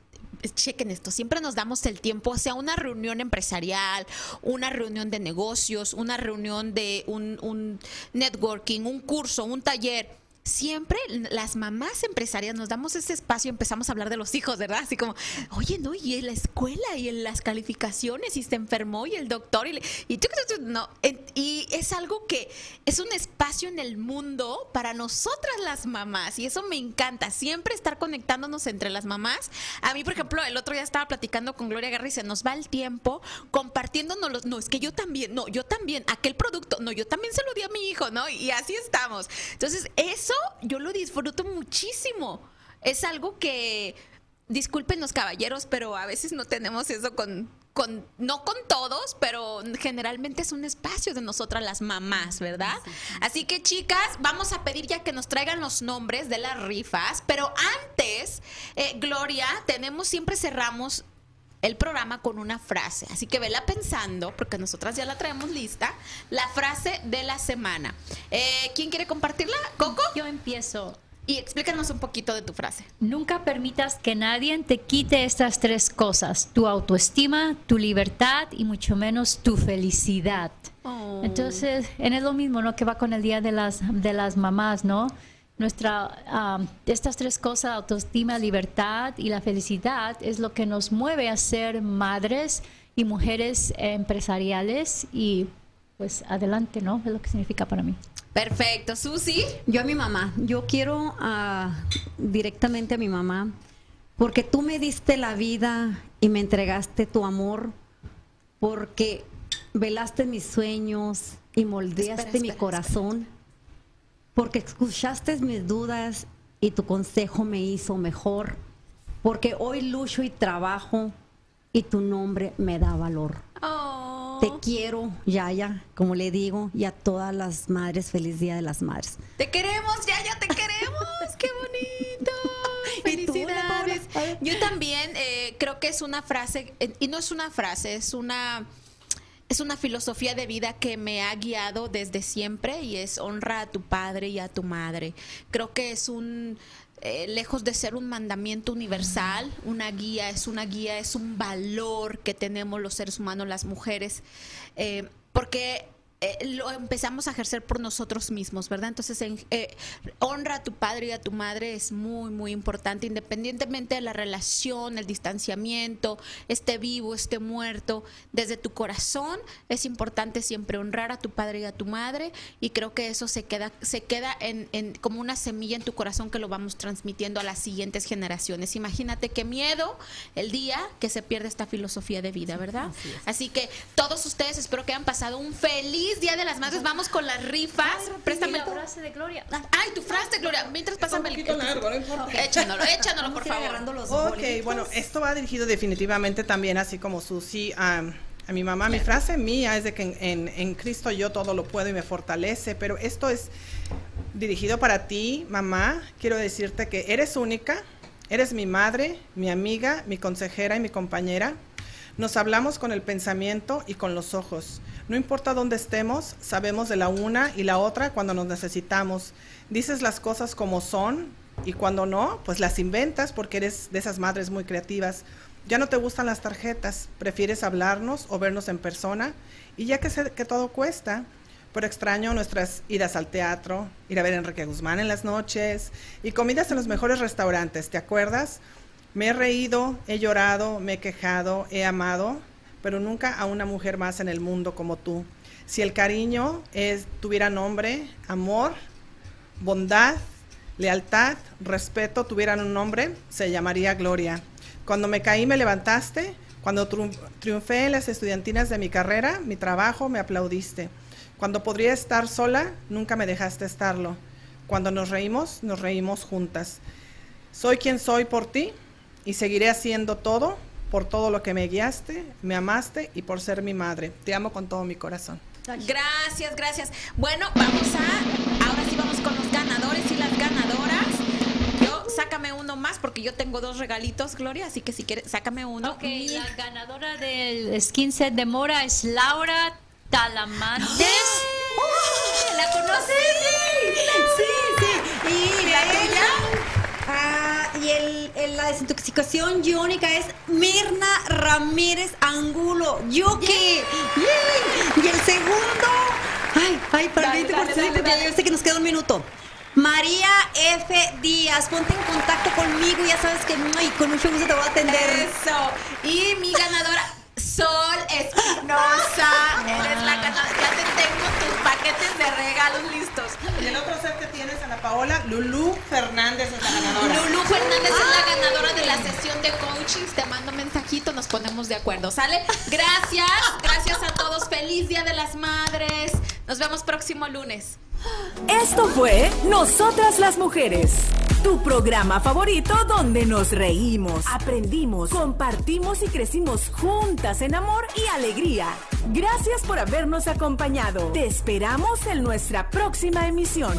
chequen esto, siempre nos damos el tiempo, sea una reunión empresarial, una reunión de negocios, una reunión de un networking, un curso, un taller siempre las mamás empresarias nos damos ese espacio, empezamos a hablar de los hijos, ¿verdad? Así como, oye, no, y en la escuela y en las calificaciones y se enfermó y el doctor y, y, no, y es algo que es un espacio en el mundo para nosotras las mamás y eso me encanta, siempre estar conectándonos entre las mamás. A mí, por ejemplo, el otro día estaba platicando con Gloria Garri, se nos va el tiempo compartiéndonos los, no, es que yo también, no, yo también, aquel producto, no, yo también se lo di a mi hijo, ¿no? Y así estamos. Entonces, eso yo lo disfruto muchísimo. Es algo que, disculpen los caballeros, pero a veces no tenemos eso con, con, no con todos, pero generalmente es un espacio de nosotras las mamás, ¿verdad? Así que chicas, vamos a pedir ya que nos traigan los nombres de las rifas, pero antes, eh, Gloria, tenemos, siempre cerramos el programa con una frase. Así que vela pensando, porque nosotras ya la traemos lista, la frase de la semana. Eh, ¿Quién quiere compartirla? ¿Coco? Yo empiezo. Y explícanos un poquito de tu frase. Nunca permitas que nadie te quite estas tres cosas, tu autoestima, tu libertad y mucho menos tu felicidad. Oh. Entonces, en es lo mismo, ¿no? Que va con el Día de las, de las Mamás, ¿no? Nuestra estas tres cosas autoestima libertad y la felicidad es lo que nos mueve a ser madres y mujeres empresariales y pues adelante no es lo que significa para mí. Perfecto. Susi. Yo a mi mamá. Yo quiero uh, directamente a mi mamá porque tú me diste la vida y me entregaste tu amor porque velaste mis sueños y moldeaste mi corazón porque escuchaste mis dudas y tu consejo me hizo mejor, porque hoy lucho y trabajo y tu nombre me da valor. Oh. Te quiero, Yaya, como le digo, y a todas las madres, feliz Día de las Madres. Te queremos, Yaya, te queremos, qué bonito. Felicidades. Yo también eh, creo que es una frase, eh, y no es una frase, es una es una filosofía de vida que me ha guiado desde siempre y es honra a tu padre y a tu madre. Creo que es un, eh, lejos de ser un mandamiento universal, una guía, es una guía, es un valor que tenemos los seres humanos, las mujeres, eh, porque eh, lo empezamos a ejercer por nosotros mismos, ¿verdad? Entonces, en- eh, honra a tu padre y a tu madre es muy, muy importante, independientemente de la relación, el distanciamiento, esté vivo, esté muerto, desde tu corazón es importante siempre honrar a tu padre y a tu madre y creo que eso se queda, se queda en, en- como una semilla en tu corazón que lo vamos transmitiendo a las siguientes generaciones. Imagínate qué miedo el día que se pierde esta filosofía de vida, ¿verdad? Así que todos ustedes espero que hayan pasado un feliz Día de las Madres. Vamos con las rifas. Préstame la frase de Gloria. Ay, tu frase, Gloria. Mientras pásame el poquito largo, no importa. Échanoslo, échanoslo, por favor. Ok, bueno, esto va dirigido definitivamente también, así como Susi, a, a mi mamá. Mi frase mía es de que en, en- en Cristo yo todo lo puedo y me fortalece, pero esto es dirigido para ti, mamá. Quiero decirte que eres única, eres mi madre, mi amiga, mi consejera y mi compañera. Nos hablamos con el pensamiento y con los ojos. No importa dónde estemos, sabemos de la una y la otra cuando nos necesitamos. Dices las cosas como son y cuando no, pues las inventas porque eres de esas madres muy creativas. Ya no te gustan las tarjetas, prefieres hablarnos o vernos en persona y ya que sé que todo cuesta, pero extraño nuestras idas al teatro, ir a ver a Enrique Guzmán en las noches y comidas en los mejores restaurantes, ¿te acuerdas? Me he reído, he llorado, me he quejado, he amado, pero nunca a una mujer más en el mundo como tú. Si el cariño es, tuviera nombre, amor, bondad, lealtad, respeto tuvieran un nombre, se llamaría Gloria. Cuando me caí me levantaste, cuando triun- triunfé en las estudiantinas de mi carrera, mi trabajo, me aplaudiste. Cuando podría estar sola, nunca me dejaste estarlo. Cuando nos reímos, nos reímos juntas. Soy quien soy por ti y seguiré haciendo todo por todo lo que me guiaste, me amaste y por ser mi madre. Te amo con todo mi corazón. Gracias, gracias. Bueno, vamos a. Ahora sí vamos con los ganadores y las ganadoras. Yo, sácame uno más porque yo tengo dos regalitos, Gloria. Así que si quieres, sácame uno. Ok, la ganadora del skin set de Mora es Laura Talamantes. ¿La conoces? Sí, sí. ¿Y la tuya? Ah, y el, el- la desintoxicación iónica es Mirna Ramírez Angulo. Yuki. Yay. Y el segundo. Ay, ay, dale, por favor, dale. yo sé que nos queda un minuto. María F. Díaz, ponte en contacto conmigo, ya sabes que ay, con mucho gusto te voy a atender. Eso. Y mi ganadora, Sol Espinosa. Eres la ganadora. Ya te tengo tus paquetes de regalos listos. Y el otro set que tienes, Ana Paola, Lulú Fernández es la ganadora. Lulu Fernández es la ganadora de la sesión de coaching. Te mando mensajito, nos ponemos de acuerdo. ¿Sale? Gracias, gracias a todos. Feliz Día de las Madres. Nos vemos próximo lunes. Esto fue Nosotras las Mujeres, tu programa favorito donde nos reímos, aprendimos, compartimos y crecimos juntas en amor y alegría. Gracias por habernos acompañado. Te esperamos en nuestra próxima emisión.